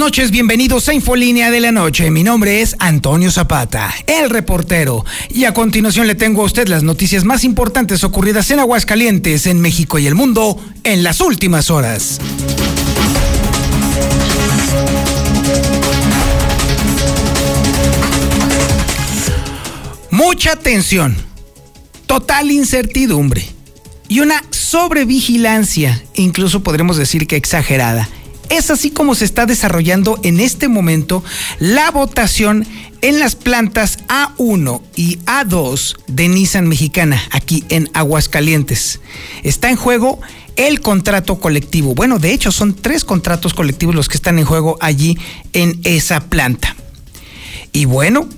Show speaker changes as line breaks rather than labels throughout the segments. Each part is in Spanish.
Noches, bienvenidos a Infolínea de la Noche. Mi nombre es Antonio Zapata, el reportero. Y a continuación le tengo a usted las noticias más importantes ocurridas en Aguascalientes, en México y el mundo en las últimas horas. Mucha tensión, total incertidumbre y una sobrevigilancia, incluso podremos decir que exagerada es así como se está desarrollando en este momento la votación en las plantas A1 y A2 de Nissan Mexicana, aquí en Aguascalientes. Está en juego el contrato colectivo. Bueno, de hecho son tres contratos colectivos los que están en juego allí en esa planta. Y bueno,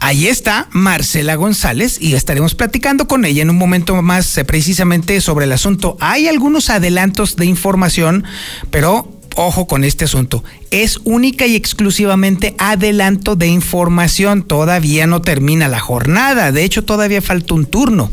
Ahí está Marcela González y estaremos platicando con ella en un momento más eh, precisamente sobre el asunto. Hay algunos adelantos de información, pero ojo con este asunto, es única y exclusivamente adelanto de información, todavía no termina la jornada, de hecho todavía falta un turno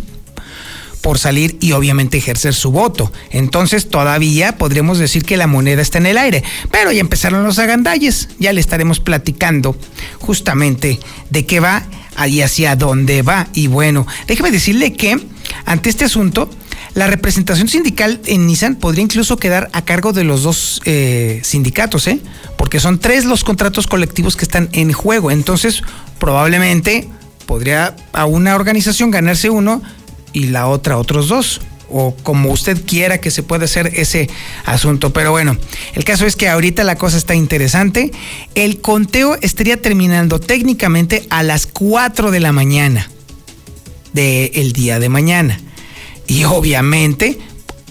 por salir y obviamente ejercer su voto. Entonces todavía podríamos decir que la moneda está en el aire, pero ya empezaron los agandalles, ya le estaremos platicando justamente de qué va y hacia dónde va. Y bueno, déjeme decirle que ante este asunto, la representación sindical en Nissan podría incluso quedar a cargo de los dos eh, sindicatos, ¿eh? porque son tres los contratos colectivos que están en juego. Entonces, probablemente podría a una organización ganarse uno y la otra otros dos o como usted quiera que se pueda hacer ese asunto. Pero bueno, el caso es que ahorita la cosa está interesante. El conteo estaría terminando técnicamente a las 4 de la mañana del día de mañana. Y obviamente,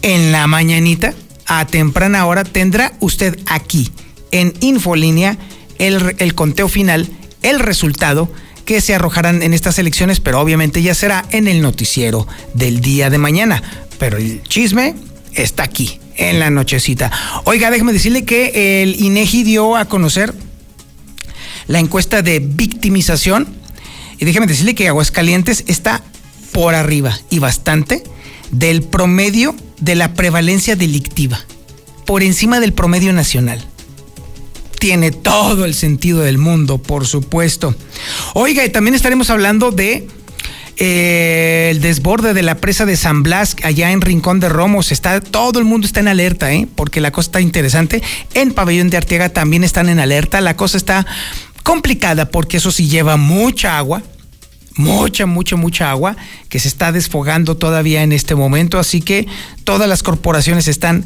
en la mañanita, a temprana hora, tendrá usted aquí, en Infolínea, el, conteo final, el resultado que se arrojarán en estas elecciones, pero obviamente ya será en el noticiero del día de mañana. Pero el chisme está aquí, en la nochecita. Oiga, déjeme decirle que el INEGI dio a conocer la encuesta de victimización. Y déjeme decirle que Aguascalientes está por arriba y bastante del promedio de la prevalencia delictiva, por encima del promedio nacional. Tiene todo el sentido del mundo, por supuesto. Oiga, y también estaremos hablando de eh, el desborde de la presa de San Blas allá en Rincón de Romos. Está, todo el mundo está en alerta, ¿eh? porque la cosa está interesante. En Pabellón de Arteaga también están en alerta. La cosa está complicada porque eso sí lleva mucha agua mucha, mucha, mucha agua que se está desfogando todavía en este momento, así que todas las corporaciones están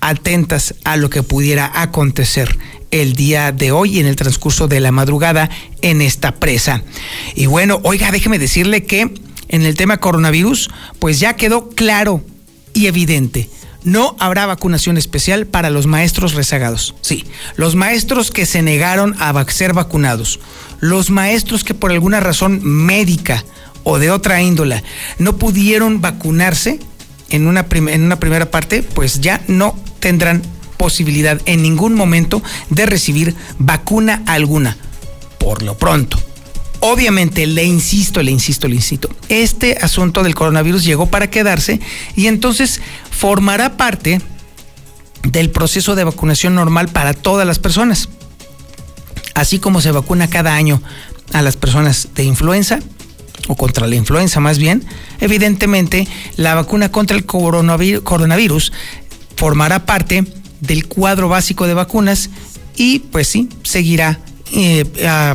atentas a lo que pudiera acontecer el día de hoy en el transcurso de la madrugada en esta presa. Y bueno, oiga, déjeme decirle que en el tema coronavirus, pues ya quedó claro y evidente no habrá vacunación especial para los maestros rezagados. Sí, los maestros que se negaron a ser vacunados, los maestros que por alguna razón médica o de otra índola no pudieron vacunarse en una, en una primera parte, pues ya no tendrán posibilidad en ningún momento de recibir vacuna alguna, por lo pronto. Obviamente, le insisto, le insisto, le insisto, este asunto del coronavirus llegó para quedarse y entonces formará parte del proceso de vacunación normal para todas las personas. Así como se vacuna cada año a las personas de influenza, o contra la influenza más bien, evidentemente la vacuna contra el coronavirus formará parte del cuadro básico de vacunas y pues sí, seguirá eh,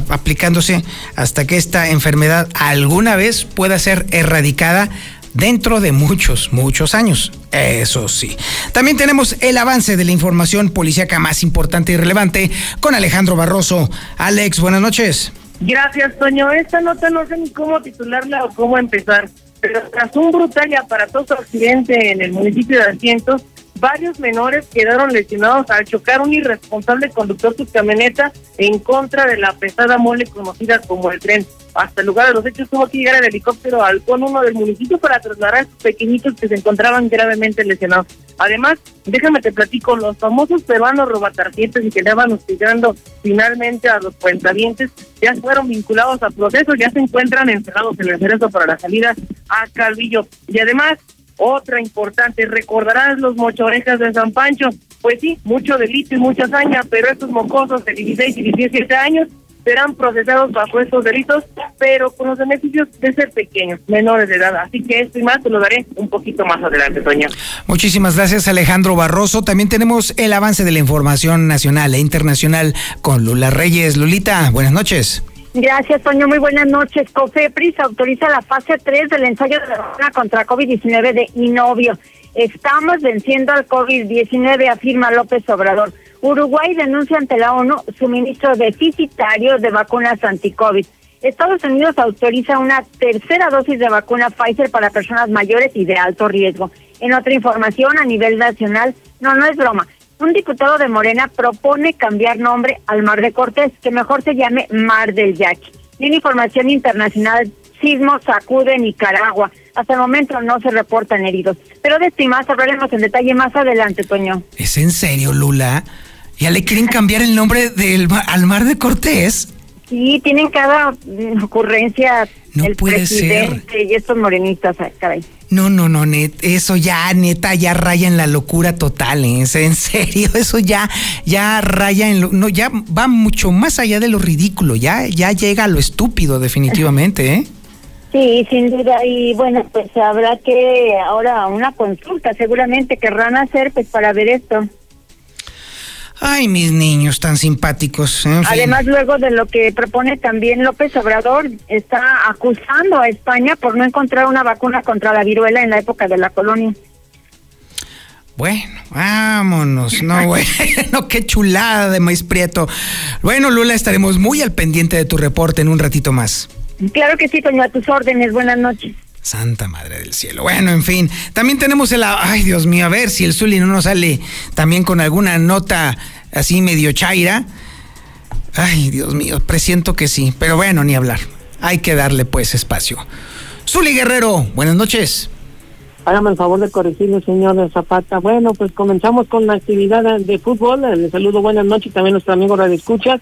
aplicándose hasta que esta enfermedad alguna vez pueda ser erradicada dentro de muchos, muchos años. Eso sí. También tenemos el avance de la información policíaca más importante y relevante con Alejandro Barroso. Alex, buenas noches.
Gracias, Toño. Esta nota no sé ni cómo titularla o cómo empezar, pero tras un brutal y aparatoso accidente en el municipio de Asientos, varios menores quedaron lesionados al chocar un irresponsable conductor su camioneta en contra de la pesada mole conocida como el tren. Hasta el lugar de los hechos tuvo que llegar el helicóptero al con uno del municipio para trasladar a estos pequeñitos que se encontraban gravemente lesionados. Además, déjame te platico, los famosos peruanos robatartientes y que van hostigando finalmente a los cuentavientes ya fueron vinculados a proceso, ya se encuentran encerrados en el cerezo para la salida a Calvillo. Y además, otra importante, recordarás los mochorejas de San Pancho. Pues sí, mucho delito y mucha hazaña, pero estos mocosos de 16 y 17 años serán procesados bajo estos delitos, pero con los beneficios de ser pequeños, menores de edad. Así que esto y más te lo daré un poquito más adelante, Toño.
Muchísimas gracias, Alejandro Barroso. También tenemos el avance de la información nacional e internacional con Lula Reyes. Lulita, buenas noches.
Gracias, Toño. Muy buenas noches. COFEPRIS autoriza la fase 3 del ensayo de la vacuna contra COVID-19 de Inovio. Estamos venciendo al COVID-19, afirma López Obrador. Uruguay denuncia ante la ONU suministro deficitario de vacunas anti-COVID. Estados Unidos autoriza una tercera dosis de vacuna Pfizer para personas mayores y de alto riesgo. En otra información a nivel nacional, no, no es broma. Un diputado de Morena propone cambiar nombre al Mar de Cortés, que mejor se llame Mar del Yaqui. en información internacional, sismo sacude Nicaragua. Hasta el momento no se reportan heridos. Pero de esto y más hablaremos en detalle más adelante, Toño.
¿Es en serio, Lula? ¿Ya le quieren cambiar el nombre del al Mar de Cortés?
Sí, tienen cada ocurrencia el presidente y estos morenistas, caray.
No, no, no, net, eso ya, neta, ya raya en la locura total, ¿eh? en serio, eso ya, ya raya en lo, no, ya va mucho más allá de lo ridículo, ya, ya llega a lo estúpido, definitivamente, ¿eh?
Sí, sin duda, y bueno, pues habrá que ahora una consulta, seguramente querrán hacer, pues para ver esto.
Ay, mis niños tan simpáticos.
Además, luego de lo que propone también López Obrador, está acusando a España por no encontrar una vacuna contra la viruela en la época de la colonia.
Bueno, vámonos. No, bueno, qué chulada de maíz prieto. Bueno, Lula, estaremos muy al pendiente de tu reporte en un ratito más.
Claro que sí, Toño, a tus órdenes. Buenas noches.
Santa Madre del Cielo. Bueno, en fin, también tenemos el... Ay, Dios mío, a ver si el Zuli no nos sale también con alguna nota así medio chaira. Ay, Dios mío, presiento que sí, pero bueno, ni hablar. Hay que darle pues espacio. Zuli Guerrero, buenas noches.
Hágame el favor de corregirme, señor Zapata. Bueno, pues comenzamos con la actividad de fútbol. Le saludo, buenas noches también a nuestro amigo Radio Escuchas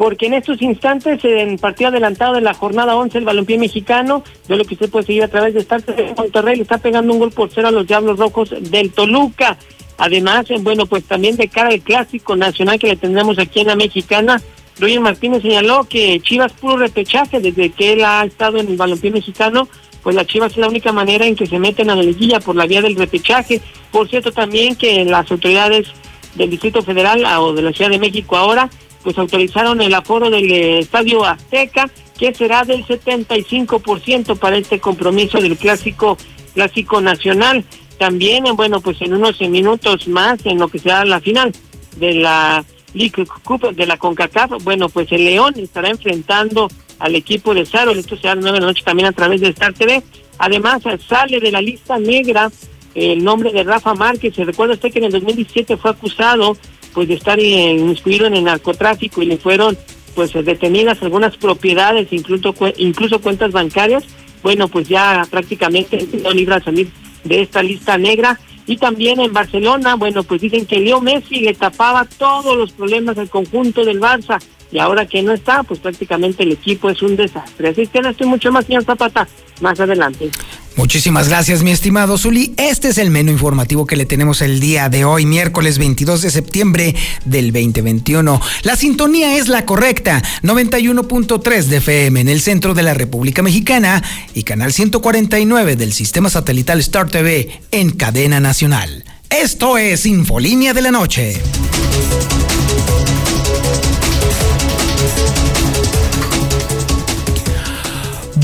porque en estos instantes, en partido adelantado de la jornada 11, el balompié mexicano, yo lo que usted puede seguir a través de Star Monterrey, le está pegando un gol por cero a los Diablos Rojos del Toluca. Además, eh, bueno, pues también de cara al clásico nacional que le tendremos aquí en la mexicana, Roger Martínez señaló que Chivas puro repechaje desde que él ha estado en el balompié mexicano, pues la Chivas es la única manera en que se meten a la liguilla por la vía del repechaje. Por cierto, también que las autoridades del Distrito Federal o de la Ciudad de México ahora pues autorizaron el aforo del Estadio Azteca, que será del 75% para este compromiso del clásico clásico nacional. También, eh, bueno, pues en unos minutos más, en lo que será la final de la League Cup de la CONCACAF, bueno, pues el León estará enfrentando al equipo de Saro, esto será a las nueve de la noche también a través de Star TV. Además, sale de la lista negra el nombre de Rafa Márquez. Se recuerda usted que en el 2017 fue acusado pues de estar inscrito en el narcotráfico y le fueron pues detenidas algunas propiedades, incluso incluso cuentas bancarias, bueno, pues ya prácticamente no libre a salir de esta lista negra. Y también en Barcelona, bueno, pues dicen que Leo Messi le tapaba todos los problemas al conjunto del Barça y ahora que no está, pues prácticamente el equipo es un desastre. Así que no estoy mucho más, señor Zapata, más adelante.
Muchísimas gracias, mi estimado Zuli. Este es el menú informativo que le tenemos el día de hoy, miércoles 22 de septiembre del 2021. La sintonía es la correcta, 91.3 de FM en el centro de la República Mexicana y canal 149 del sistema satelital Star TV en cadena nacional. Esto es Infolínea de la Noche.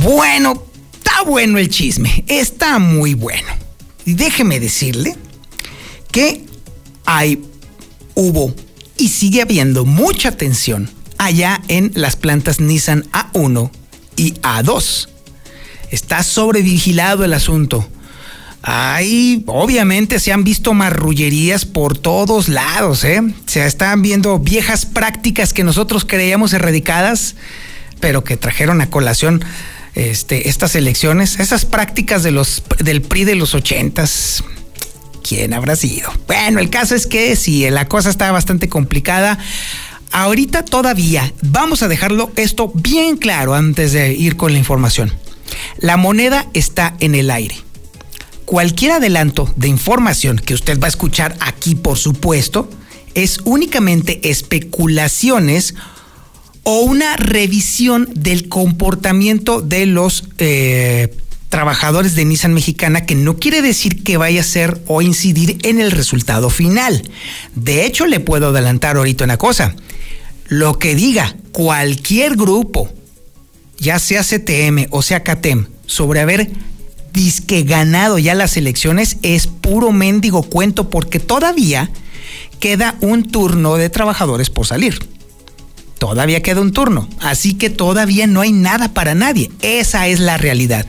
Bueno, está bueno el chisme, está muy bueno. Y déjeme decirle que hay, hubo y sigue habiendo mucha tensión allá en las plantas Nissan A1 y A2. Está sobrevigilado el asunto. Ahí obviamente se han visto marrullerías por todos lados, ¿eh? Se están viendo viejas prácticas que nosotros creíamos erradicadas, pero que trajeron a colación este, estas elecciones, esas prácticas de los, del PRI de los ochentas. ¿Quién habrá sido? Bueno, el caso es que si la cosa está bastante complicada. Ahorita todavía vamos a dejarlo esto bien claro antes de ir con la información. La moneda está en el aire Cualquier adelanto de información que usted va a escuchar aquí, por supuesto, es únicamente especulaciones o una revisión del comportamiento de los eh, trabajadores de Nissan Mexicana, que no quiere decir que vaya a ser o incidir en el resultado final. De hecho, le puedo adelantar ahorita una cosa. Lo que diga cualquier grupo, ya sea CTM o sea CATEM, sobre haber disque ganado ya las elecciones es puro mendigo cuento porque todavía queda un turno de trabajadores por salir. Todavía queda un turno, así que todavía no hay nada para nadie. Esa es la realidad.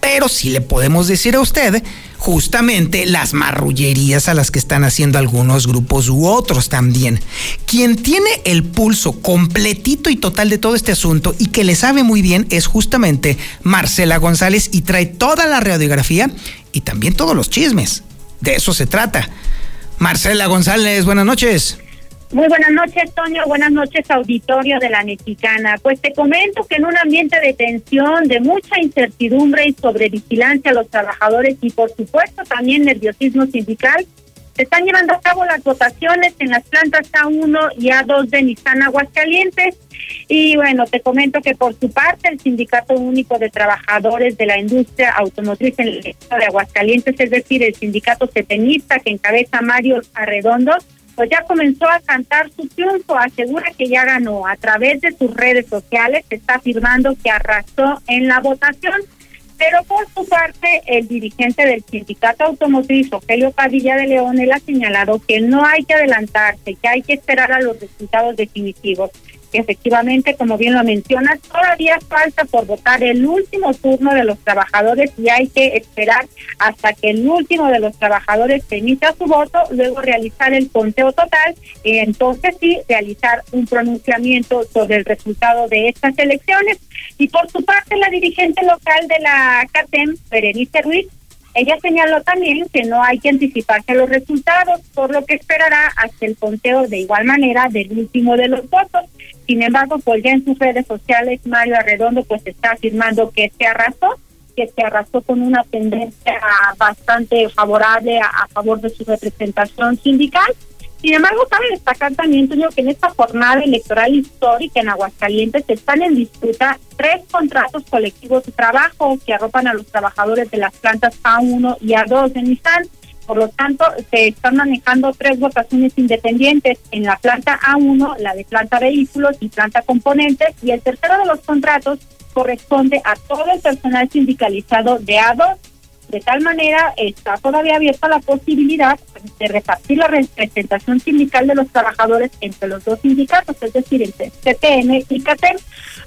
Pero sí le podemos decir a usted justamente las marrullerías a las que están haciendo algunos grupos u otros también. Quien tiene el pulso completito y total de todo este asunto y que le sabe muy bien es justamente Marcela González y trae toda la radiografía y también todos los chismes. De eso se trata. Marcela González, buenas noches.
Muy buenas noches, Toño. Buenas noches, auditorio de la Mexicana. Pues te comento que en un ambiente de tensión, de mucha incertidumbre y sobre vigilancia a los trabajadores y, por supuesto, también nerviosismo sindical, se están llevando a cabo las votaciones en las plantas A1 y A2 de Nissan Aguascalientes. Y bueno, te comento que por su parte el Sindicato Único de Trabajadores de la Industria Automotriz en el de Aguascalientes, es decir, el sindicato cetenista que encabeza Mario Arredondo, pues ya comenzó a cantar su triunfo, asegura que ya ganó. A través de sus redes sociales está afirmando que arrasó en la votación. Pero por su parte, el dirigente del sindicato automotriz, Ofelio Padilla de León, él ha señalado que no hay que adelantarse, que hay que esperar a los resultados definitivos efectivamente, como bien lo mencionas, todavía falta por votar el último turno de los trabajadores y hay que esperar hasta que el último de los trabajadores emita su voto, luego realizar el conteo total y entonces sí realizar un pronunciamiento sobre el resultado de estas elecciones. Y por su parte, la dirigente local de la CATEM, Berenice Ruiz, ella señaló también que no hay que anticiparse a los resultados, por lo que esperará hasta el conteo de igual manera del último de los votos. Sin embargo, pues ya en sus redes sociales, Mario Arredondo pues está afirmando que se arrasó, que se arrasó con una tendencia bastante favorable a, favor de su representación sindical. Sin embargo, cabe destacar también, Toño, que en esta jornada electoral histórica en Aguascalientes están en disputa tres contratos colectivos de trabajo que arropan a los trabajadores de las plantas A1 y A2 de Nissan. Por lo tanto, se están manejando tres votaciones independientes en la planta A1, la de planta vehículos y planta componentes, y el tercero de los contratos corresponde a todo el personal sindicalizado de A2. De tal manera, está todavía abierta la posibilidad de repartir la representación sindical de los trabajadores entre los dos sindicatos, es decir, entre CTM y CATEM,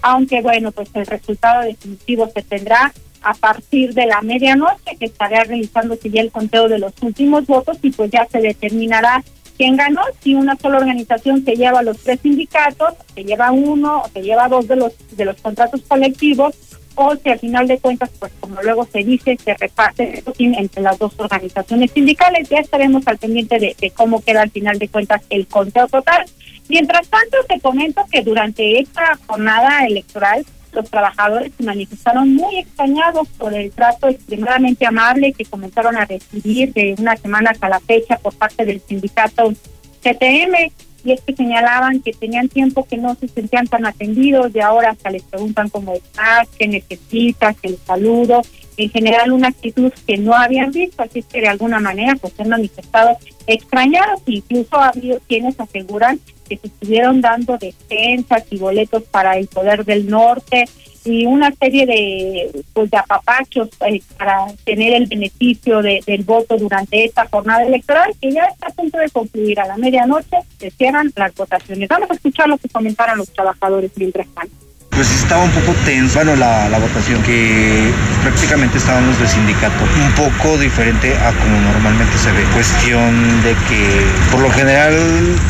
aunque bueno, pues el resultado definitivo se tendrá a partir de la medianoche, que estará realizándose ya el conteo de los últimos votos y pues ya se determinará quién ganó, si una sola organización se lleva los tres sindicatos, se lleva uno o se lleva dos de los de los contratos colectivos o si al final de cuentas, pues como luego se dice, se reparte entre las dos organizaciones sindicales. Ya estaremos al pendiente de, cómo queda al final de cuentas el conteo total. Mientras tanto, te comento que durante esta jornada electoral los trabajadores se manifestaron muy extrañados por el trato extremadamente amable que comenzaron a recibir de una semana hasta la fecha por parte del sindicato CTM y es que señalaban que tenían tiempo que no se sentían tan atendidos y ahora hasta les preguntan cómo estás, qué necesitas, el saludo, en general una actitud que no habían visto, así que de alguna manera pues han manifestado extrañados, incluso ha habido quienes aseguran que se estuvieron dando defensas y boletos para el poder del norte y una serie de pues de apapachos eh, para tener el beneficio de, del voto durante esta jornada electoral que ya está a punto de concluir. A la medianoche se cierran las votaciones. Vamos a escuchar lo que comentaron los trabajadores mientras tanto
Pues estaba un poco tenso, bueno, la, la votación, que prácticamente estaban los del sindicato, un poco diferente a como normalmente se ve. Cuestión de que por lo general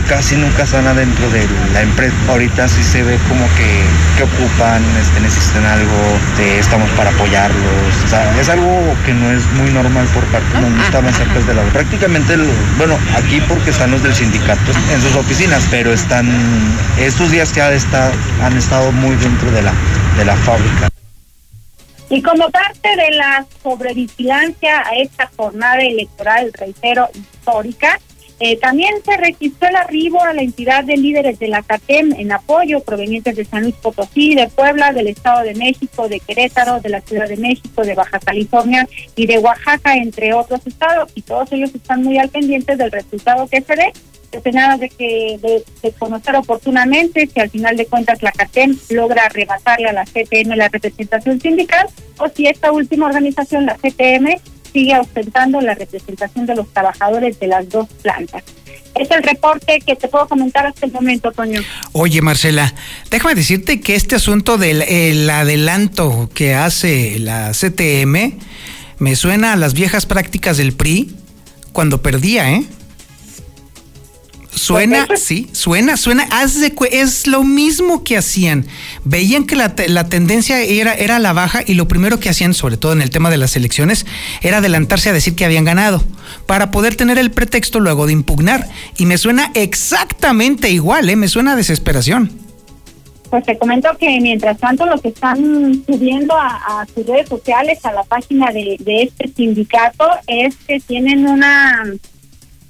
casi nunca están adentro de la empresa. Ahorita sí se ve como que, que ocupan, este, necesitan algo, de, estamos para apoyarlos. O sea, es algo que no es muy normal por parte, no estaban cerca de la... Prácticamente, bueno, aquí porque están los del sindicato en sus oficinas, pero están, estos días que han estado, han estado muy dentro de la, de la fábrica.
Y como parte de la sobrevigilancia a esta jornada electoral, reitero, histórica, eh, también se registró el arribo a la entidad de líderes de la CATEM en apoyo provenientes de San Luis Potosí, de Puebla, del Estado de México, de Querétaro, de la Ciudad de México, de Baja California y de Oaxaca, entre otros estados. Y todos ellos están muy al pendiente del resultado que se dé nada de que de, conocer oportunamente si al final de cuentas la CATEM logra arrebatarle a la CTM la representación sindical o si esta última organización, la CTM, sigue ostentando la representación de los trabajadores de las dos plantas. Es el reporte que te puedo comentar hasta el momento, Toño.
Oye, Marcela, déjame decirte que este asunto del adelanto que hace la CTM me suena a las viejas prácticas del PRI cuando perdía, ¿eh? Suena, sí, suena, suena, es lo mismo que hacían. Veían que la, la, tendencia era, era la baja y lo primero que hacían, sobre todo en el tema de las elecciones, era adelantarse a decir que habían ganado, para poder tener el pretexto luego de impugnar. Y me suena exactamente igual, ¿eh? me suena a desesperación.
Pues te comento que mientras tanto lo que están subiendo a, a sus redes sociales, a la página de, de este sindicato, es que tienen una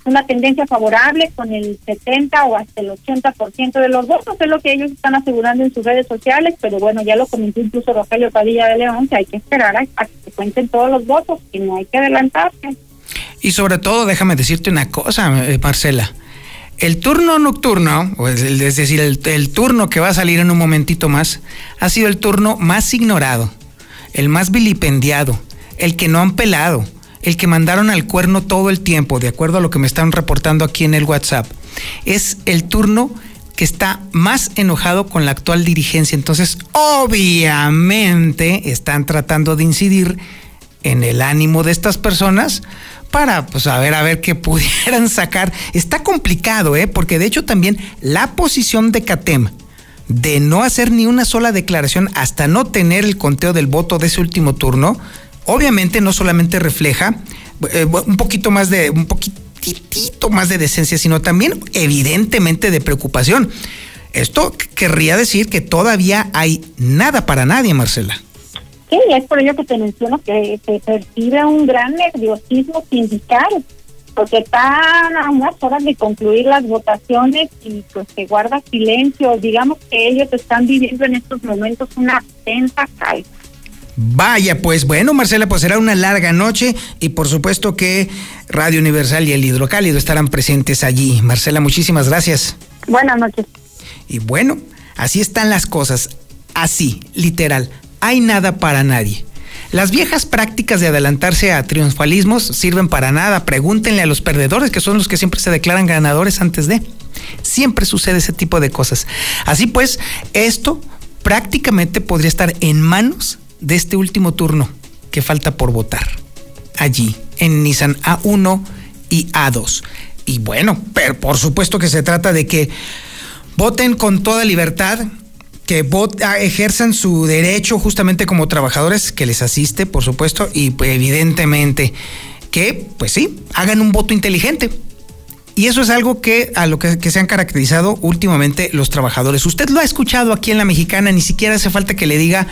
una tendencia favorable con el 70 o hasta el 80% de los votos, es lo que ellos están asegurando en sus redes sociales, pero bueno, ya lo comentó incluso Rogelio Padilla de León, que hay que esperar a, que se cuenten todos los votos, que no hay que adelantarse.
Y sobre todo, déjame decirte una cosa, eh, Marcela. El turno nocturno, es decir, el, el turno que va a salir en un momentito más, ha sido el turno más ignorado, el más vilipendiado, el que no han pelado, el que mandaron al cuerno todo el tiempo, de acuerdo a lo que me están reportando aquí en el WhatsApp, es el turno que está más enojado con la actual dirigencia. Entonces, obviamente, están tratando de incidir en el ánimo de estas personas para, pues, a ver, a ver qué pudieran sacar. Está complicado, ¿eh? Porque de hecho también la posición de CATEM de no hacer ni una sola declaración hasta no tener el conteo del voto de ese último turno, obviamente no solamente refleja eh, un poquito más de, un poquitito más de decencia, sino también evidentemente de preocupación. Esto querría decir que todavía hay nada para nadie, Marcela.
Sí, es por ello que te menciono que se percibe un gran nerviosismo sindical, porque están a unas horas de concluir las votaciones y pues se guarda silencio. Digamos que ellos están viviendo en estos momentos una tensa calma.
Vaya, pues bueno, Marcela, pues será una larga noche y por supuesto que Radio Universal y el Hidrocálido estarán presentes allí. Marcela, muchísimas gracias.
Buenas noches.
Y bueno, así están las cosas, así, literal, hay nada para nadie. Las viejas prácticas de adelantarse a triunfalismos sirven para nada. Pregúntenle a los perdedores, que son los que siempre se declaran ganadores antes de. Siempre sucede ese tipo de cosas. Así pues, esto prácticamente podría estar en manos de este último turno que falta por votar. Allí, en Nissan A1 y A2. Y bueno, pero por supuesto que se trata de que voten con toda libertad, que ah, ejerzan su derecho justamente como trabajadores que les asiste, por supuesto, y pues, evidentemente que, pues sí, hagan un voto inteligente. Y eso es algo que a lo que, que, se han caracterizado últimamente los trabajadores. Usted lo ha escuchado aquí en la mexicana, ni siquiera hace falta que le diga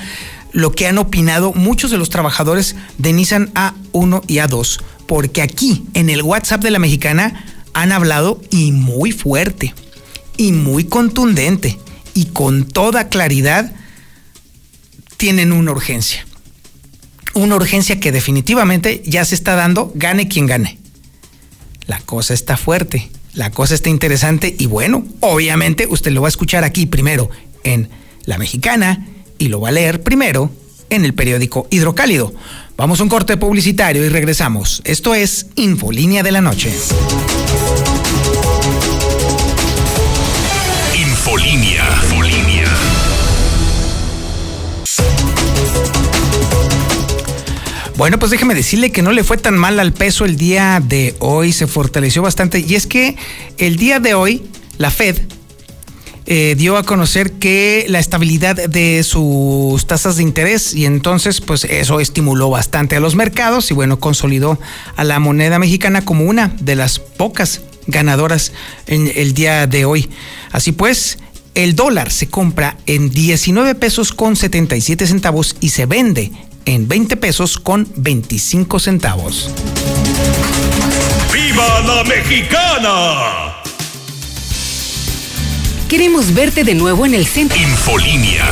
lo que han opinado muchos de los trabajadores de Nissan A1 y A2, porque aquí en el WhatsApp de la mexicana han hablado y muy fuerte, y muy contundente, y con toda claridad tienen una urgencia. Una urgencia que definitivamente ya se está dando, gane quien gane. La cosa está fuerte, la cosa está interesante y bueno, obviamente usted lo va a escuchar aquí primero en La Mexicana y lo va a leer primero en el periódico Hidrocálido. Vamos a un corte publicitario y regresamos. Esto es Infolínea de la Noche.
Infolínea. Infolínea.
Bueno, pues déjeme decirle que no le fue tan mal al peso el día de hoy, se fortaleció bastante. Y es que el día de hoy la Fed eh, dio a conocer que la estabilidad de sus tasas de interés y entonces pues eso estimuló bastante a los mercados y bueno, consolidó a la moneda mexicana como una de las pocas ganadoras en el día de hoy. Así pues, el dólar se compra en 19 pesos con 77 centavos y se vende en 20 pesos con 25 centavos.
¡Viva la mexicana!
Queremos verte de nuevo en el centro.
Infolínea.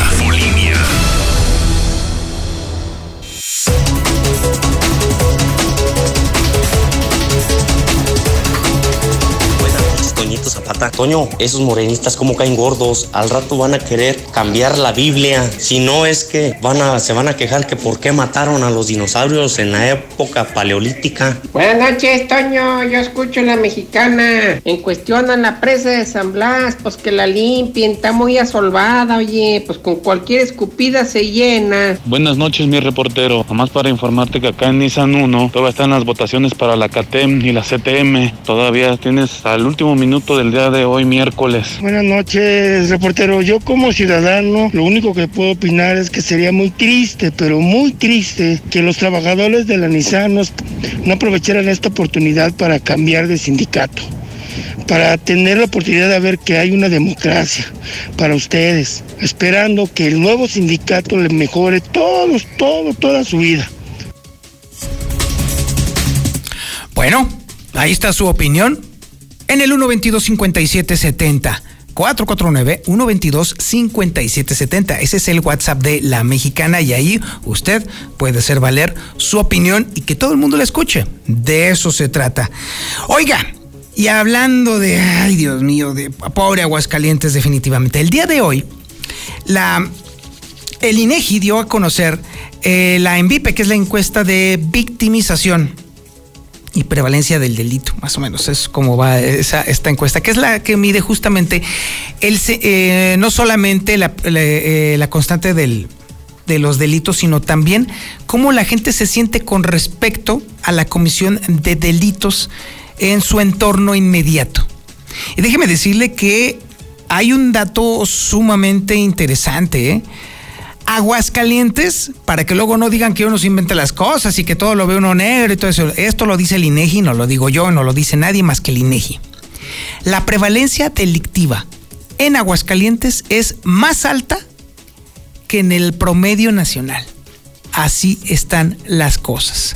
Toñito Zapata. Toño, esos morenistas como caen gordos, al rato van a querer cambiar la Biblia. Si no es que van a, se van a quejar que por qué mataron a los dinosaurios en la época paleolítica.
Buenas noches, Toño. Yo escucho la mexicana. En cuestión a la presa de San Blas, pues que la limpien, está muy asolvada, oye, pues con cualquier escupida se llena.
Buenas noches, mi reportero. Nomás para informarte que acá en Nissan 1 todavía están las votaciones para la CATEM y la CTM. Todavía tienes al último minuto del día de hoy, miércoles.
Buenas noches, reportero. Yo como ciudadano, lo único que puedo opinar es que sería muy triste, pero muy triste, que los trabajadores de la Nissan no, no aprovecharan esta oportunidad para cambiar de sindicato para tener la oportunidad de ver que hay una democracia para ustedes, esperando que el nuevo sindicato le mejore todos, todo, toda su vida.
Bueno, ahí está su opinión en el 122-5770. 449-122-5770. Ese es el WhatsApp de La Mexicana y ahí usted puede hacer valer su opinión y que todo el mundo la escuche. De eso se trata. Oiga, y hablando de, ay Dios mío, de pobre Aguascalientes definitivamente. El día de hoy, la, el INEGI dio a conocer eh, la ENVIPE, que es la encuesta de victimización y prevalencia del delito, más o menos es como va esa, esta encuesta, que es la que mide justamente el, eh, no solamente la, eh, la constante del, de los delitos, sino también cómo la gente se siente con respecto a la comisión de delitos en su entorno inmediato. Y déjeme decirle que hay un dato sumamente interesante, ¿eh? Aguascalientes, para que luego no digan que uno se inventa las cosas y que todo lo ve uno negro y todo eso. Esto lo dice el INEGI, no lo digo yo, no lo dice nadie más que el INEGI. La prevalencia delictiva en Aguascalientes es más alta que en el promedio nacional. Así están las cosas.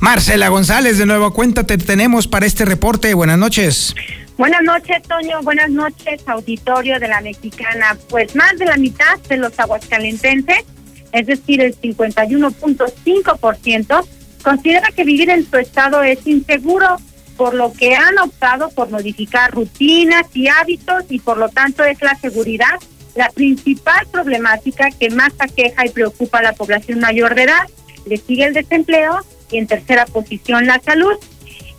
Marcela González, de nuevo cuenta te tenemos para este reporte. Buenas noches.
Buenas noches, Toño. Buenas noches, auditorio de la Mexicana. Pues más de la mitad de los aguascalentenses, es decir, el 51.5%, considera que vivir en su estado es inseguro, por lo que han optado por modificar rutinas y hábitos y por lo tanto es la seguridad la principal problemática que más aqueja y preocupa a la población mayor de edad. Le sigue el desempleo y en tercera posición la salud.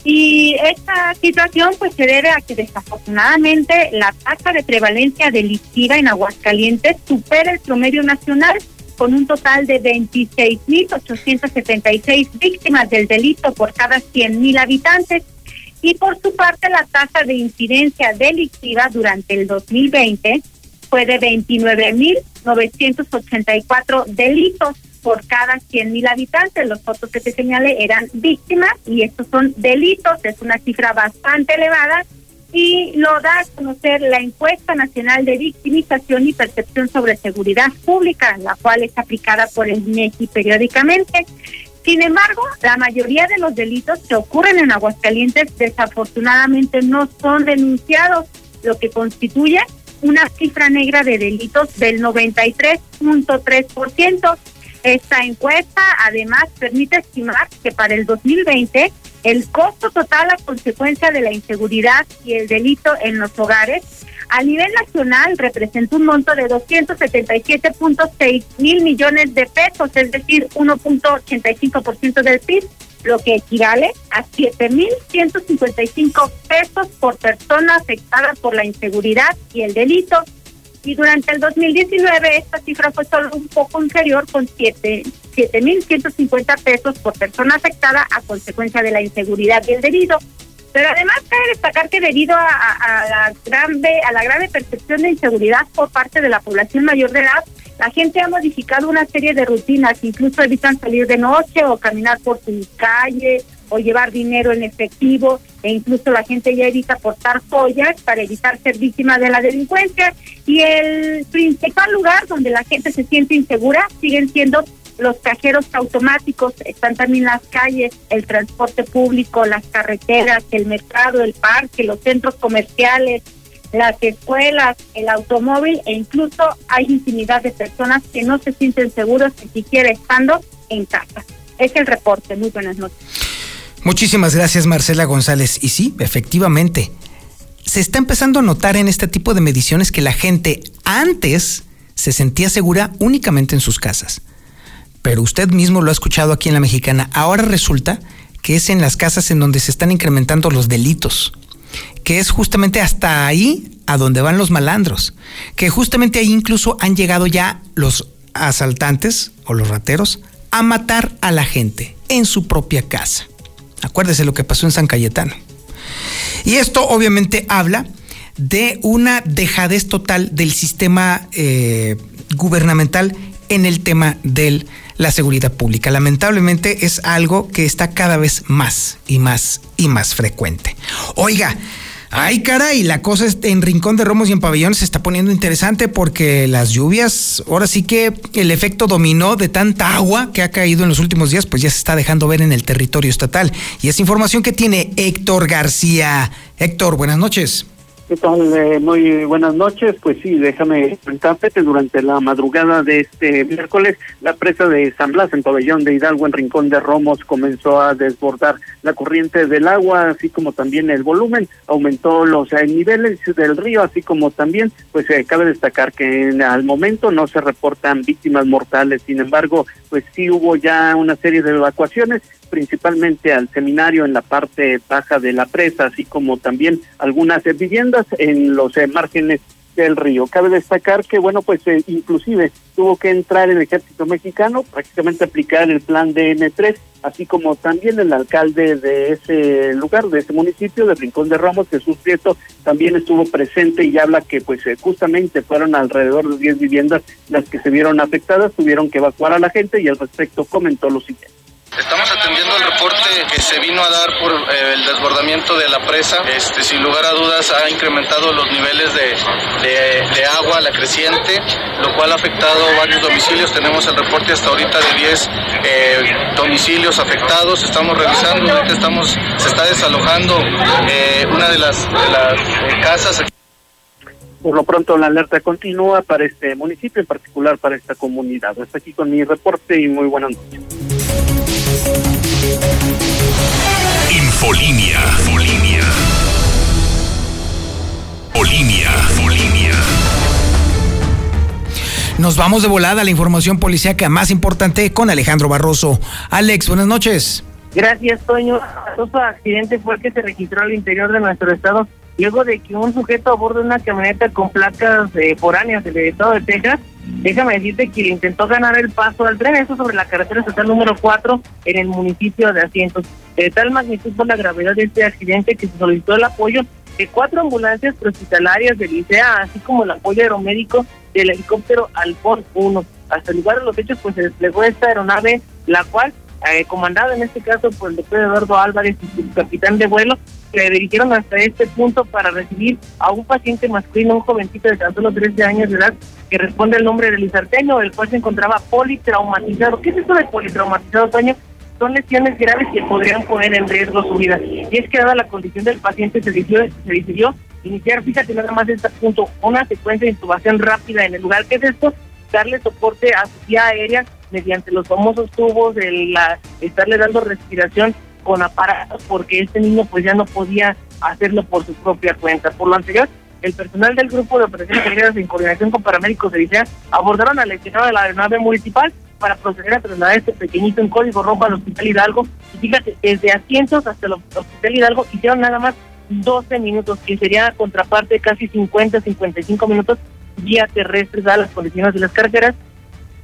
Y esta situación pues se debe a que desafortunadamente la tasa de prevalencia delictiva en Aguascalientes supera el promedio nacional con un total de 26.876 víctimas del delito por cada 100.000 habitantes. Y por su parte la tasa de incidencia delictiva durante el 2020 fue de 29.984 delitos por cada 100.000 habitantes. Los fotos que te señalé eran víctimas y estos son delitos, es una cifra bastante elevada y lo da a conocer la encuesta nacional de victimización y percepción sobre seguridad pública, la cual es aplicada por el INEGI periódicamente. Sin embargo, la mayoría de los delitos que ocurren en Aguascalientes desafortunadamente no son denunciados, lo que constituye una cifra negra de delitos del 93.3%. Esta encuesta además permite estimar que para el 2020 el costo total a consecuencia de la inseguridad y el delito en los hogares a nivel nacional representa un monto de 277.6 mil millones de pesos, es decir, 1.85% del PIB, lo que equivale a 7.155 pesos por persona afectada por la inseguridad y el delito y durante el 2019 esta cifra fue solo un poco inferior con 7 7.150 pesos por persona afectada a consecuencia de la inseguridad y el debido. Pero además cabe destacar que debido a, la grave, a la grave percepción de inseguridad por parte de la población mayor de edad, la gente ha modificado una serie de rutinas, incluso evitan salir de noche o caminar por su calle o llevar dinero en efectivo e incluso la gente ya evita portar joyas para evitar ser víctima de la delincuencia y el principal lugar donde la gente se siente insegura siguen siendo los cajeros automáticos, están también las calles, el transporte público, las carreteras, el mercado, el parque, los centros comerciales, las escuelas, el automóvil e incluso hay infinidad de personas que no se sienten seguros ni siquiera estando en casa. Es el reporte. Muy buenas noches.
Muchísimas gracias Marcela González. Y sí, efectivamente, se está empezando a notar en este tipo de mediciones que la gente antes se sentía segura únicamente en sus casas. Pero usted mismo lo ha escuchado aquí en la mexicana. Ahora resulta que es en las casas en donde se están incrementando los delitos que es justamente hasta ahí a donde van los malandros, que justamente ahí incluso han llegado ya los asaltantes o los rateros a matar a la gente en su propia casa. Acuérdese lo que pasó en San Cayetano. Y esto obviamente habla de una dejadez total del sistema eh, gubernamental en el tema de la seguridad pública. Lamentablemente es algo que está cada vez más y más y más frecuente. Oiga, Ay, caray, la cosa en Rincón de Romos y en Pabellones se está poniendo interesante porque las lluvias, ahora sí que el efecto dominó de tanta agua que ha caído en los últimos días, pues ya se está dejando ver en el territorio estatal. Y es información que tiene Héctor García. Héctor, buenas noches.
¿Qué tal? Eh, muy buenas noches. Pues sí, déjame comentarte que durante la madrugada de este miércoles, la presa de San Blas, en Pabellón de Hidalgo, en Rincón de Romos, comenzó a desbordar la corriente del agua, así como también el volumen. Aumentó los eh, niveles del río, así como también, pues eh, cabe destacar que en, al momento no se reportan víctimas mortales. Sin embargo, pues sí hubo ya una serie de evacuaciones principalmente al seminario en la parte baja de la presa, así como también algunas viviendas en los eh, márgenes del río. Cabe destacar que, bueno, pues eh, inclusive tuvo que entrar el ejército mexicano, prácticamente aplicar el plan de N3, así como también el alcalde de ese lugar, de ese municipio, de Rincón de Ramos, Jesús Prieto, también estuvo presente y habla que pues eh, justamente fueron alrededor de 10 viviendas las que se vieron afectadas, tuvieron que evacuar a la gente y al respecto comentó lo siguiente.
Estamos atendiendo el reporte que se vino a dar por eh, el desbordamiento de la presa. Este, sin lugar a dudas ha incrementado los niveles de, agua, la creciente, lo cual ha afectado varios domicilios. Tenemos el reporte hasta ahorita de 10 eh, domicilios afectados. Estamos revisando, ahorita estamos, se está desalojando eh, una de las, de las casas.
Por lo pronto la alerta continúa para este municipio, en particular para esta comunidad. Hasta aquí con mi reporte y muy buenas noches.
Infolinia. Infolinia. Infolinia. Infolinia.
Nos vamos de volada a la información policíaca más importante con Alejandro Barroso. Alex, buenas noches.
Gracias, Toño. Otro accidente fue el que se registró al interior de nuestro estado luego de que un sujeto a bordo de una camioneta con placas eh, foráneas del estado de Texas Déjame decirte que intentó ganar el paso al tren, eso sobre la carretera estatal número 4 en el municipio de Asientos. De tal magnitud por la gravedad de este accidente que se solicitó el apoyo de cuatro ambulancias hospitalarias del ICEA, así como el apoyo aeromédico del helicóptero Alfón 1. Hasta el lugar de los hechos, pues se desplegó esta aeronave, la cual, eh, comandada en este caso por el doctor Eduardo Álvarez, su capitán de vuelo, se dirigieron hasta este punto para recibir a un paciente masculino, un jovencito de tan solo 13 años de edad, que responde al nombre de Lizarteño, el cual se encontraba politraumatizado. ¿Qué es esto de politraumatizado, Toño? Son lesiones graves que podrían poner en riesgo su vida. Y es que dada la condición del paciente se decidió, se decidió iniciar, fíjate nada más este punto, una secuencia de intubación rápida en el lugar. ¿Qué es esto? Darle soporte a su vía aérea mediante los famosos tubos, de la, estarle dando respiración con aparatos porque este niño pues ya no podía hacerlo por su propia cuenta. Por lo anterior, el personal del grupo de operaciones aéreas en coordinación con paramédicos de Licea abordaron al lesionado de la aeronave municipal para proceder a trasladar a este pequeñito en código rojo al Hospital Hidalgo. Y fíjate, desde asientos hasta el Hospital Hidalgo hicieron nada más 12 minutos, que sería contraparte casi 50, 55 minutos vía terrestre, dadas las condiciones de las carreteras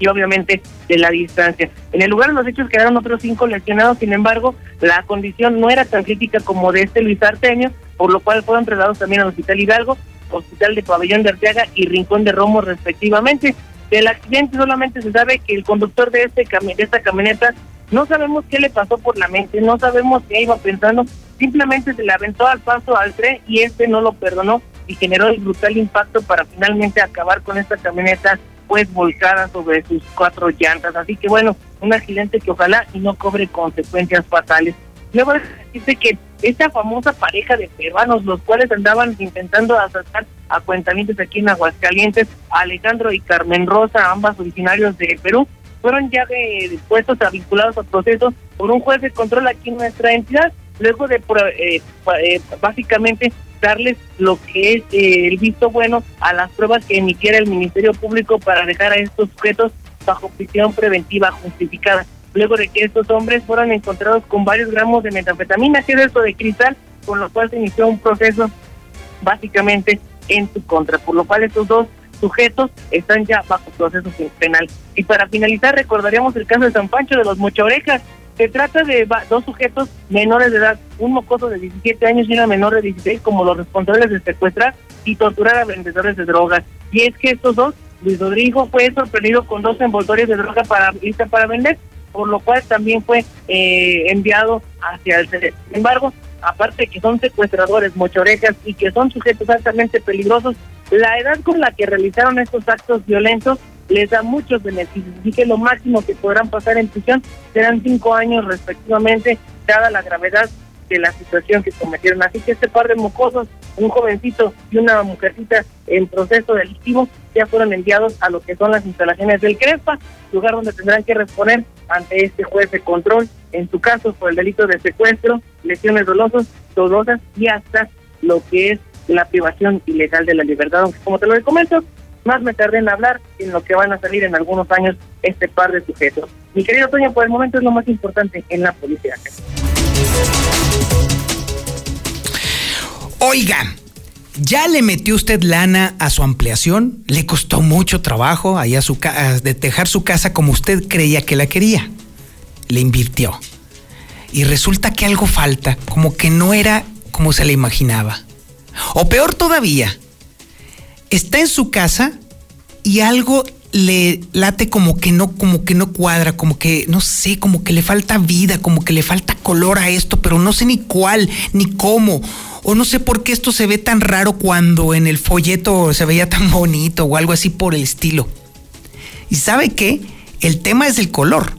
y obviamente de la distancia. En el lugar de los hechos quedaron otros cinco lesionados, sin embargo, la condición no era tan crítica como de este Luis Arteño, por lo cual fueron trasladados también al Hospital Hidalgo, Hospital de Pabellón de Arteaga y Rincón de Romo respectivamente. Del accidente solamente se sabe que el conductor de, este de esta camioneta no sabemos qué le pasó por la mente, no sabemos qué iba pensando, simplemente se le aventó al paso al tren y este no lo perdonó y generó el brutal impacto para finalmente acabar con esta camioneta pues volcada sobre sus cuatro llantas. Así que bueno, un accidente que ojalá y no cobre consecuencias fatales. Luego dice que esta famosa pareja de peruanos, los cuales andaban intentando asaltar a cuentamientos aquí en Aguascalientes, Alejandro y Carmen Rosa, ambas originarios de Perú, fueron ya de, puestos a vinculados al proceso por un juez de control aquí en nuestra entidad, luego de eh, eh, básicamente darles lo que es eh, el visto bueno a las pruebas que emitiera el Ministerio Público para dejar a estos sujetos bajo prisión preventiva justificada. Luego de que estos hombres fueron encontrados con varios gramos de metanfetamina, que es esto de cristal, con lo cual se inició un proceso básicamente en su contra, por lo cual estos dos sujetos están ya bajo proceso penal. Y para finalizar, recordaríamos el caso de San Pancho de los Mochorejas, se trata de dos sujetos menores de edad, un mocoso de 17 años y una menor de 16 como los responsables de secuestrar y torturar a vendedores de drogas. Y es que estos dos, Luis Rodrigo fue sorprendido con dos envoltorios de droga para lista para vender, por lo cual también fue eh, enviado hacia el Sin embargo, aparte que son secuestradores, mochorejas y que son sujetos altamente peligrosos, la edad con la que realizaron estos actos violentos les da muchos beneficios. Así que lo máximo que podrán pasar en prisión serán cinco años respectivamente, dada la gravedad de la situación que cometieron. Así que este par de mocosos, un jovencito y una mujercita en proceso delictivo, ya fueron enviados a lo que son las instalaciones del CRESPA, lugar donde tendrán que responder ante este juez de control, en su caso por el delito de secuestro, lesiones dolosas, dolosas y hasta lo que es la privación ilegal de la libertad, aunque como te lo comento, más me tardé en hablar en lo que van a salir en algunos años este par de sujetos. Mi querido Toño, por el momento es lo más importante en la policía.
Oiga, ¿ya le metió usted lana a su ampliación? ¿Le costó mucho trabajo allá su de dejar su casa como usted creía que la quería? Le invirtió. Y resulta que algo falta, como que no era como se le imaginaba. O peor todavía, está en su casa y algo le late como que no, como que no cuadra, como que, no sé, como que le falta vida, como que le falta color a esto, pero no sé ni cuál, ni cómo. O no sé por qué esto se ve tan raro cuando en el folleto se veía tan bonito o algo así por el estilo. Y sabe qué? El tema es el color.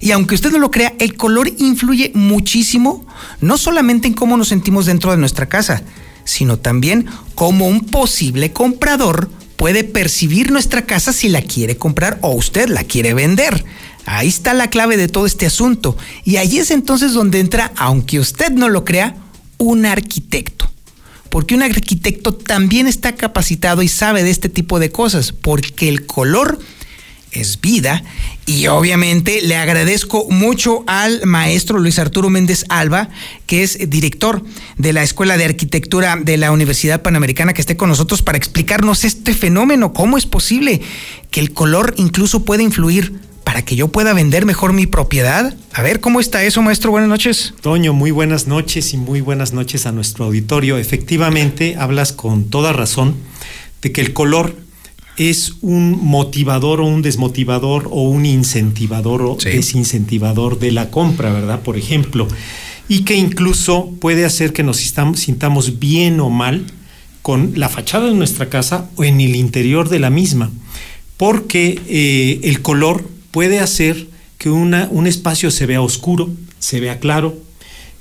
Y aunque usted no lo crea, el color influye muchísimo, no solamente en cómo nos sentimos dentro de nuestra casa, sino también cómo un posible comprador puede percibir nuestra casa si la quiere comprar o usted la quiere vender. Ahí está la clave de todo este asunto. Y ahí es entonces donde entra, aunque usted no lo crea, un arquitecto. Porque un arquitecto también está capacitado y sabe de este tipo de cosas, porque el color es vida. Y obviamente le agradezco mucho al maestro Luis Arturo Méndez Alba, que es director de la Escuela de Arquitectura de la Universidad Panamericana, que esté con nosotros para explicarnos este fenómeno, cómo es posible que el color incluso pueda influir para que yo pueda vender mejor mi propiedad. A ver, ¿cómo está eso, maestro? Buenas noches.
Toño, muy buenas noches y muy buenas noches a nuestro auditorio. Efectivamente, hablas con toda razón de que el color es un motivador o un desmotivador o un incentivador o desincentivador de la compra, ¿verdad? Por ejemplo, y que incluso puede hacer que nos sintamos bien o mal con la fachada de nuestra casa o en el interior de la misma, porque eh, el color puede hacer que una, un espacio se vea oscuro, se vea claro,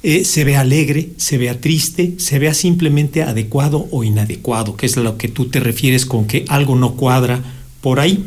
eh, se vea alegre, se vea triste, se vea simplemente adecuado o inadecuado, que es lo que tú te refieres con que algo no cuadra por ahí.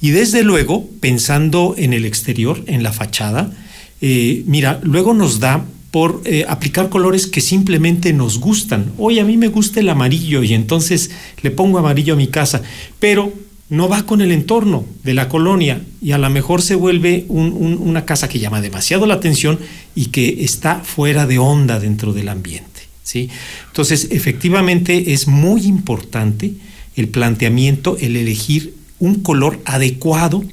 Y desde luego, pensando en el exterior, en la fachada, eh, mira, luego nos da por eh, aplicar colores que simplemente nos gustan. Hoy a mí me gusta el amarillo y entonces le pongo amarillo a mi casa, pero no va con el entorno de la colonia y a lo mejor se vuelve una casa que llama demasiado la atención y que está fuera de onda dentro del ambiente. ¿sí? Entonces, efectivamente es muy importante el planteamiento, el elegir un color adecuado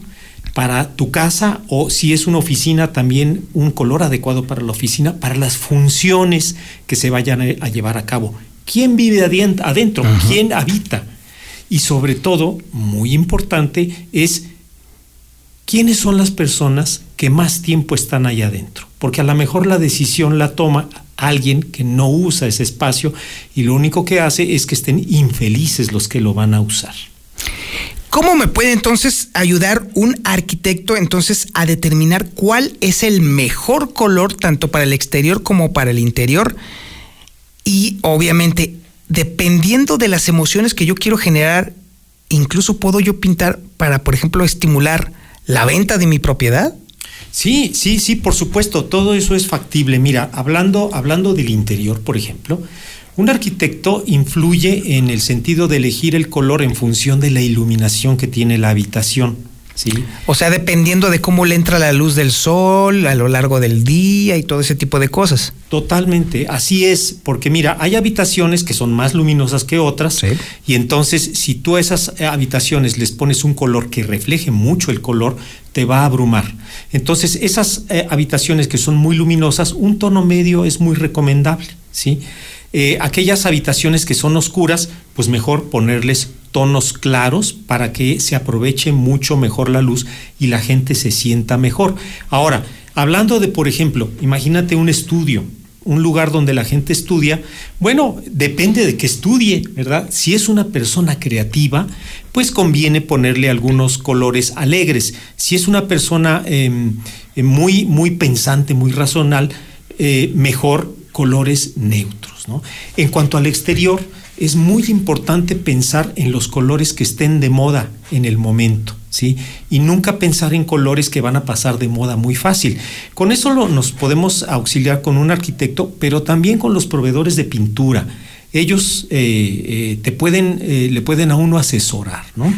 para tu casa o si es una oficina también un color adecuado para la oficina, para las funciones que se vayan a llevar a cabo. ¿Quién vive adentro? ¿Quién habita? Y sobre todo, muy importante, es quiénes son las personas que más tiempo están allá adentro. Porque a lo mejor la decisión la toma alguien que no usa ese espacio y lo único que hace es que estén infelices los que lo van a usar.
¿Cómo me puede entonces ayudar un arquitecto entonces a determinar cuál es el mejor color tanto para el exterior como para el interior? Y obviamente, dependiendo de las emociones que yo quiero generar, incluso puedo yo pintar para, por ejemplo, estimular la venta de mi propiedad.
Sí, sí, sí, por supuesto, todo eso es factible. Mira, hablando, hablando del interior, por ejemplo, un arquitecto influye en el sentido de elegir el color en función de la iluminación que tiene la habitación. ¿Sí?
O sea, dependiendo de cómo le entra la luz del sol a lo largo del día y todo ese tipo de cosas.
Totalmente, así es, porque mira, hay habitaciones que son más luminosas que otras y entonces si tú a esas habitaciones les pones un color que refleje mucho el color, te va a abrumar. Entonces, esas eh, habitaciones que son muy luminosas, un tono medio es muy recomendable, ¿sí? Eh, aquellas habitaciones que son oscuras, pues mejor ponerles tonos claros para que se aproveche mucho mejor la luz y la gente se sienta mejor. Ahora, hablando de, por ejemplo, imagínate un estudio, un lugar donde la gente estudia, bueno, depende de que estudie, ¿verdad? Si es una persona creativa, pues conviene ponerle algunos colores alegres. Si es una persona em, em, muy, muy pensante, muy razonal, eh, mejor colores neutros. En cuanto al exterior, es muy importante pensar en los colores que estén de moda en el momento. ¿Sí? Y nunca pensar en colores que van a pasar de moda muy fácil. Con eso nos podemos auxiliar con un arquitecto, pero también con los proveedores de pintura. Ellos eh, eh, te pueden, eh, le pueden a uno asesorar, ¿no?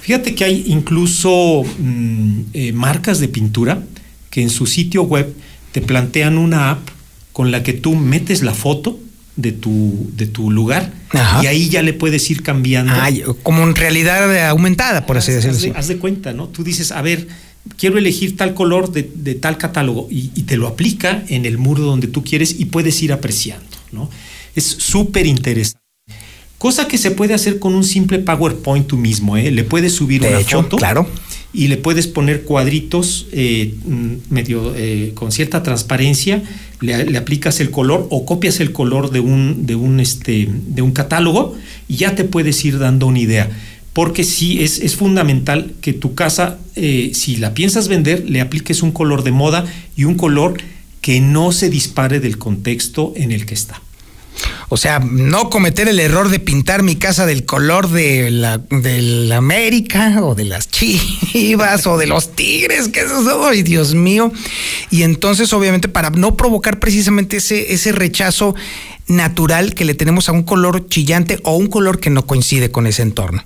Fíjate que hay incluso mm, marcas de pintura que en su sitio web te plantean una app con la que tú metes la foto de tu, de tu lugar y ahí ya le puedes ir cambiando.
como en realidad aumentada, por así decirlo.
Haz de, cuenta, ¿no? Tú dices, a ver, quiero elegir tal color de, tal catálogo y, te lo aplica en el muro donde tú quieres y puedes ir apreciando, ¿no? Es súper interesante. Cosa que se puede hacer con un simple PowerPoint tú mismo, ¿eh? Le puedes subir una foto.
Claro
y le puedes poner cuadritos eh, medio eh, con cierta transparencia, le, aplicas el color o copias el color de un, de un, este, de un catálogo y ya te puedes ir dando una idea. Porque sí, es, es fundamental que tu casa, eh, si la piensas vender, le apliques un color de moda y un color que no se dispare del contexto en el que está.
O sea, no cometer el error de pintar mi casa del color de la, América o de las chivas o de los tigres, que eso es, ay Dios mío. Y entonces, obviamente, para no provocar precisamente ese, ese rechazo natural que le tenemos a un color chillante o un color que no coincide con ese entorno.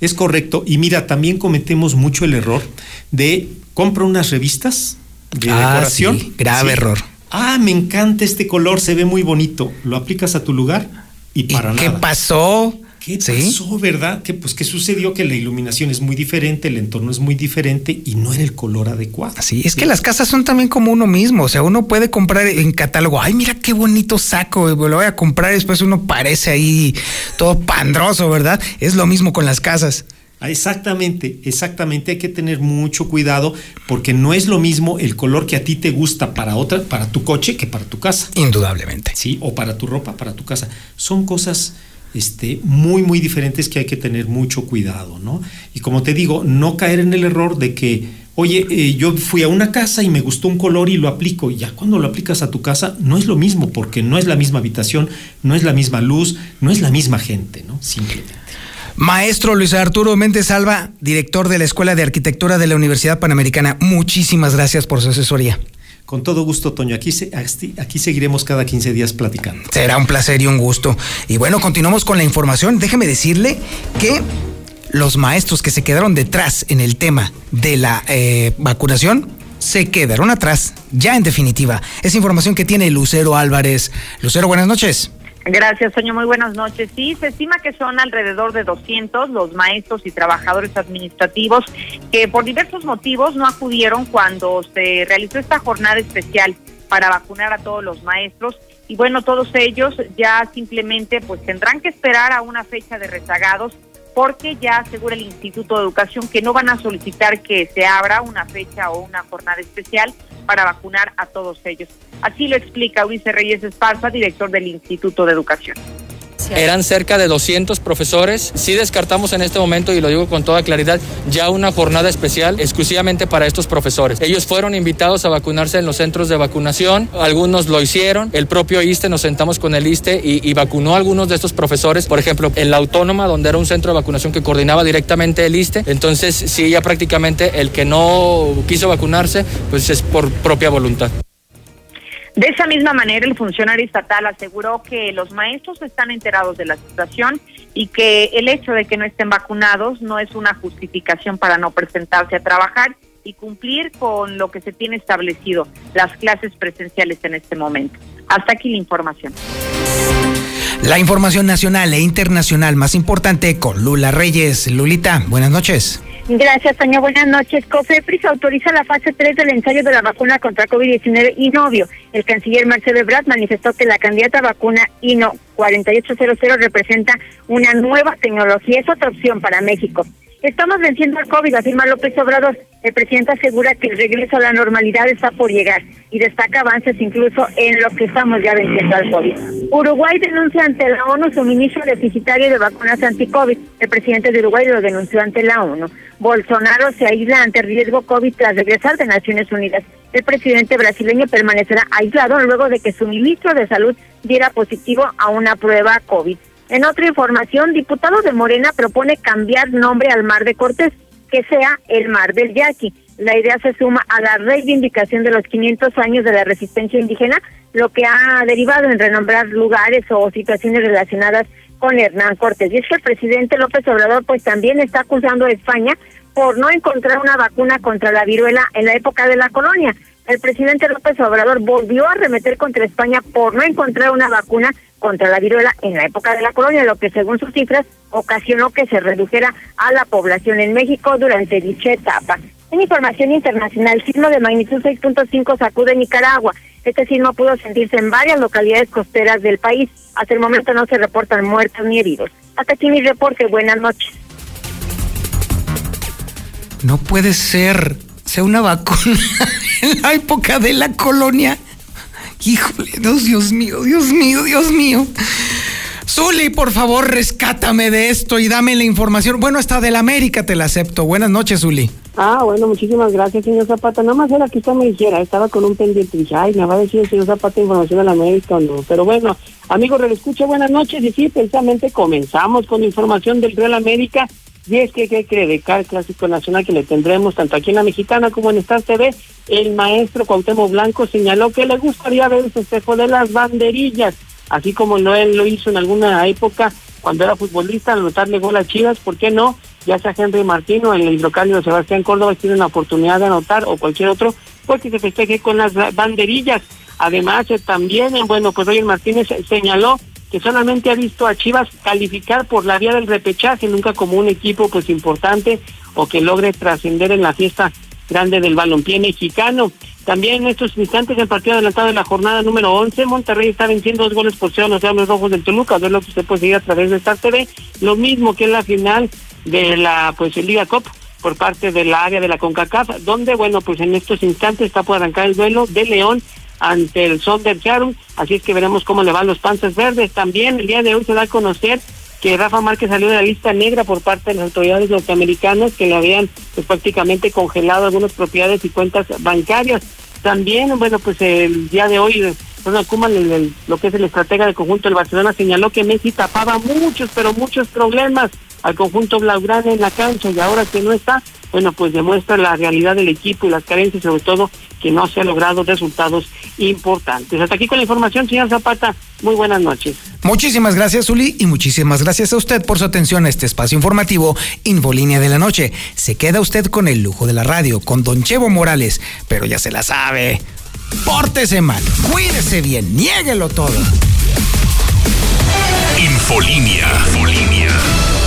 Es correcto. Y mira, también cometemos mucho el error de compra unas revistas de ah, decoración.
grave error
ah, me encanta este color, se ve muy bonito, lo aplicas a tu lugar y para nada.
¿Qué pasó?
¿Qué pasó, verdad? Que pues qué sucedió que la iluminación es muy diferente, el entorno es muy diferente y no era el color adecuado.
Sí, es que las casas son también como uno mismo, o sea, uno puede comprar en catálogo, ay, mira qué bonito saco, lo voy a comprar y después uno parece ahí todo pandroso, ¿verdad? Es lo mismo con las casas.
Ah, exactamente, exactamente. Hay que tener mucho cuidado porque no es lo mismo el color que a ti te gusta para otra, para tu coche que para tu casa.
Indudablemente.
Sí, o para tu ropa, para tu casa. Son cosas este, muy, muy diferentes que hay que tener mucho cuidado, ¿no? Y como te digo, no caer en el error de que, oye, eh, yo fui a una casa y me gustó un color y lo aplico. Y ya cuando lo aplicas a tu casa, no es lo mismo porque no es la misma habitación, no es la misma luz, no es la misma gente, ¿no? Simplemente.
Maestro Luis Arturo Méndez Alba, director de la Escuela de Arquitectura de la Universidad Panamericana, muchísimas gracias por su asesoría.
Con todo gusto, Toño. Aquí, aquí seguiremos cada 15 días platicando.
Será un placer y un gusto. Y bueno, continuamos con la información. Déjeme decirle que los maestros que se quedaron detrás en el tema de la eh, vacunación se quedaron atrás, ya en definitiva. Es información que tiene Lucero Álvarez. Lucero, buenas noches.
Gracias, Soño. Muy buenas noches. Sí, se estima que son alrededor de 200 los maestros y trabajadores administrativos que por diversos motivos no acudieron cuando se realizó esta jornada especial para vacunar a todos los maestros. Y bueno, todos ellos ya simplemente pues tendrán que esperar a una fecha de rezagados porque ya asegura el Instituto de Educación que no van a solicitar que se abra una fecha o una jornada especial para vacunar a todos ellos. Así lo explica Ulises Reyes Esparza, director del Instituto de Educación.
Eran cerca de 200 profesores. Sí descartamos en este momento, y lo digo con toda claridad, ya una jornada especial exclusivamente para estos profesores. Ellos fueron invitados a vacunarse en los centros de vacunación, algunos lo hicieron, el propio ISTE, nos sentamos con el ISTE y, y vacunó a algunos de estos profesores, por ejemplo, en la Autónoma, donde era un centro de vacunación que coordinaba directamente el ISTE. Entonces, sí, ya prácticamente el que no quiso vacunarse, pues es por propia voluntad.
De esa misma manera, el funcionario estatal aseguró que los maestros están enterados de la situación y que el hecho de que no estén vacunados no es una justificación para no presentarse a trabajar y cumplir con lo que se tiene establecido, las clases presenciales en este momento. Hasta aquí la información.
La información nacional e internacional más importante con Lula Reyes. Lulita, buenas noches.
Gracias, Toño. Buenas noches. COFEPRIS autoriza la fase 3 del ensayo de la vacuna contra COVID-19 y novio. El canciller Marcelo Ebrard manifestó que la candidata vacuna INO 4800 representa una nueva tecnología. Es otra opción para México. Estamos venciendo al COVID, afirma López Obrador. El presidente asegura que el regreso a la normalidad está por llegar y destaca avances incluso en lo que estamos ya venciendo al COVID. Uruguay denuncia ante la ONU suministro deficitario de vacunas anti-COVID. El presidente de Uruguay lo denunció ante la ONU. Bolsonaro se aísla ante riesgo COVID tras regresar de Naciones Unidas. El presidente brasileño permanecerá aislado luego de que su ministro de Salud diera positivo a una prueba COVID. En otra información, diputado de Morena propone cambiar nombre al Mar de Cortés, que sea el Mar del Yaqui. La idea se suma a la reivindicación de los 500 años de la resistencia indígena, lo que ha derivado en renombrar lugares o situaciones relacionadas con Hernán Cortés. Y es que el presidente López Obrador pues también está acusando a España por no encontrar una vacuna contra la viruela en la época de la colonia. El presidente López Obrador volvió a remeter contra España por no encontrar una vacuna contra la viruela en la época de la colonia, lo que según sus cifras ocasionó que se redujera a la población en México durante dicha etapa. En información internacional, sismo de magnitud 6.5 sacude Nicaragua. Este sismo pudo sentirse en varias localidades costeras del país. Hasta el momento no se reportan muertos ni heridos. Hasta aquí mi reporte. Buenas noches.
No puede ser. Sea una vacuna en la época de la colonia. Híjole, Dios, Dios mío, Dios mío, Dios mío. Zuli, por favor, rescátame de esto y dame la información. Bueno, hasta del América te la acepto. Buenas noches, Zuli.
Ah, bueno, muchísimas gracias, señor Zapata. Nada más era que usted me dijera, estaba con un pendiente. Dije, ay, me va a decir el señor Zapata información de la América o no. Pero bueno, amigos, escucha, buenas noches. Y sí, precisamente comenzamos con información del Real América. Y es que, ¿qué cree? De cada clásico nacional que le tendremos tanto aquí en la Mexicana como en Star TV, el maestro Cuauhtémoc Blanco señaló que le gustaría ver el festejo de las banderillas, así como lo, él lo hizo en alguna época cuando era futbolista, al anotarle gol a Chivas, ¿por qué no? Ya sea Henry Martino, el hidrocálido Sebastián Córdoba, tiene una oportunidad de anotar, o cualquier otro, porque se festeje con las banderillas. Además, eh, también, eh, bueno, pues Roger Martínez señaló que solamente ha visto a Chivas calificar por la vía del repechaje, nunca como un equipo pues importante o que logre trascender en la fiesta grande del balompié mexicano. También en estos instantes el partido adelantado de la jornada número 11, Monterrey está venciendo dos goles por cero a los Diablos Rojos del Toluca, es lo que usted puede seguir a través de Star TV, lo mismo que en la final de la pues Liga Cup por parte de la área de la CONCACAF, donde bueno, pues en estos instantes está por arrancar el duelo de León ante el Sonder Charum, así es que veremos cómo le van los panzas verdes. También el día de hoy se da a conocer que Rafa Márquez salió de la lista negra por parte de las autoridades norteamericanas que le habían pues, prácticamente congelado algunas propiedades y cuentas bancarias. También, bueno, pues el día de hoy, Ronald Koeman, el, lo que es el estratega del conjunto del Barcelona, señaló que Messi tapaba muchos, pero muchos problemas al conjunto blaugrana en la cancha y ahora que no está, bueno, pues demuestra la realidad del equipo y las carencias, sobre todo que no se ha logrado resultados importantes. Hasta aquí con la información, señor Zapata. Muy buenas noches.
Muchísimas gracias, Uli, y muchísimas gracias a usted por su atención a este espacio informativo Infolínea de la Noche. Se queda usted con el lujo de la radio, con Don Chevo Morales, pero ya se la sabe. Pórtese mal, cuídese bien, niéguelo todo.
Infolínea. Infolínea.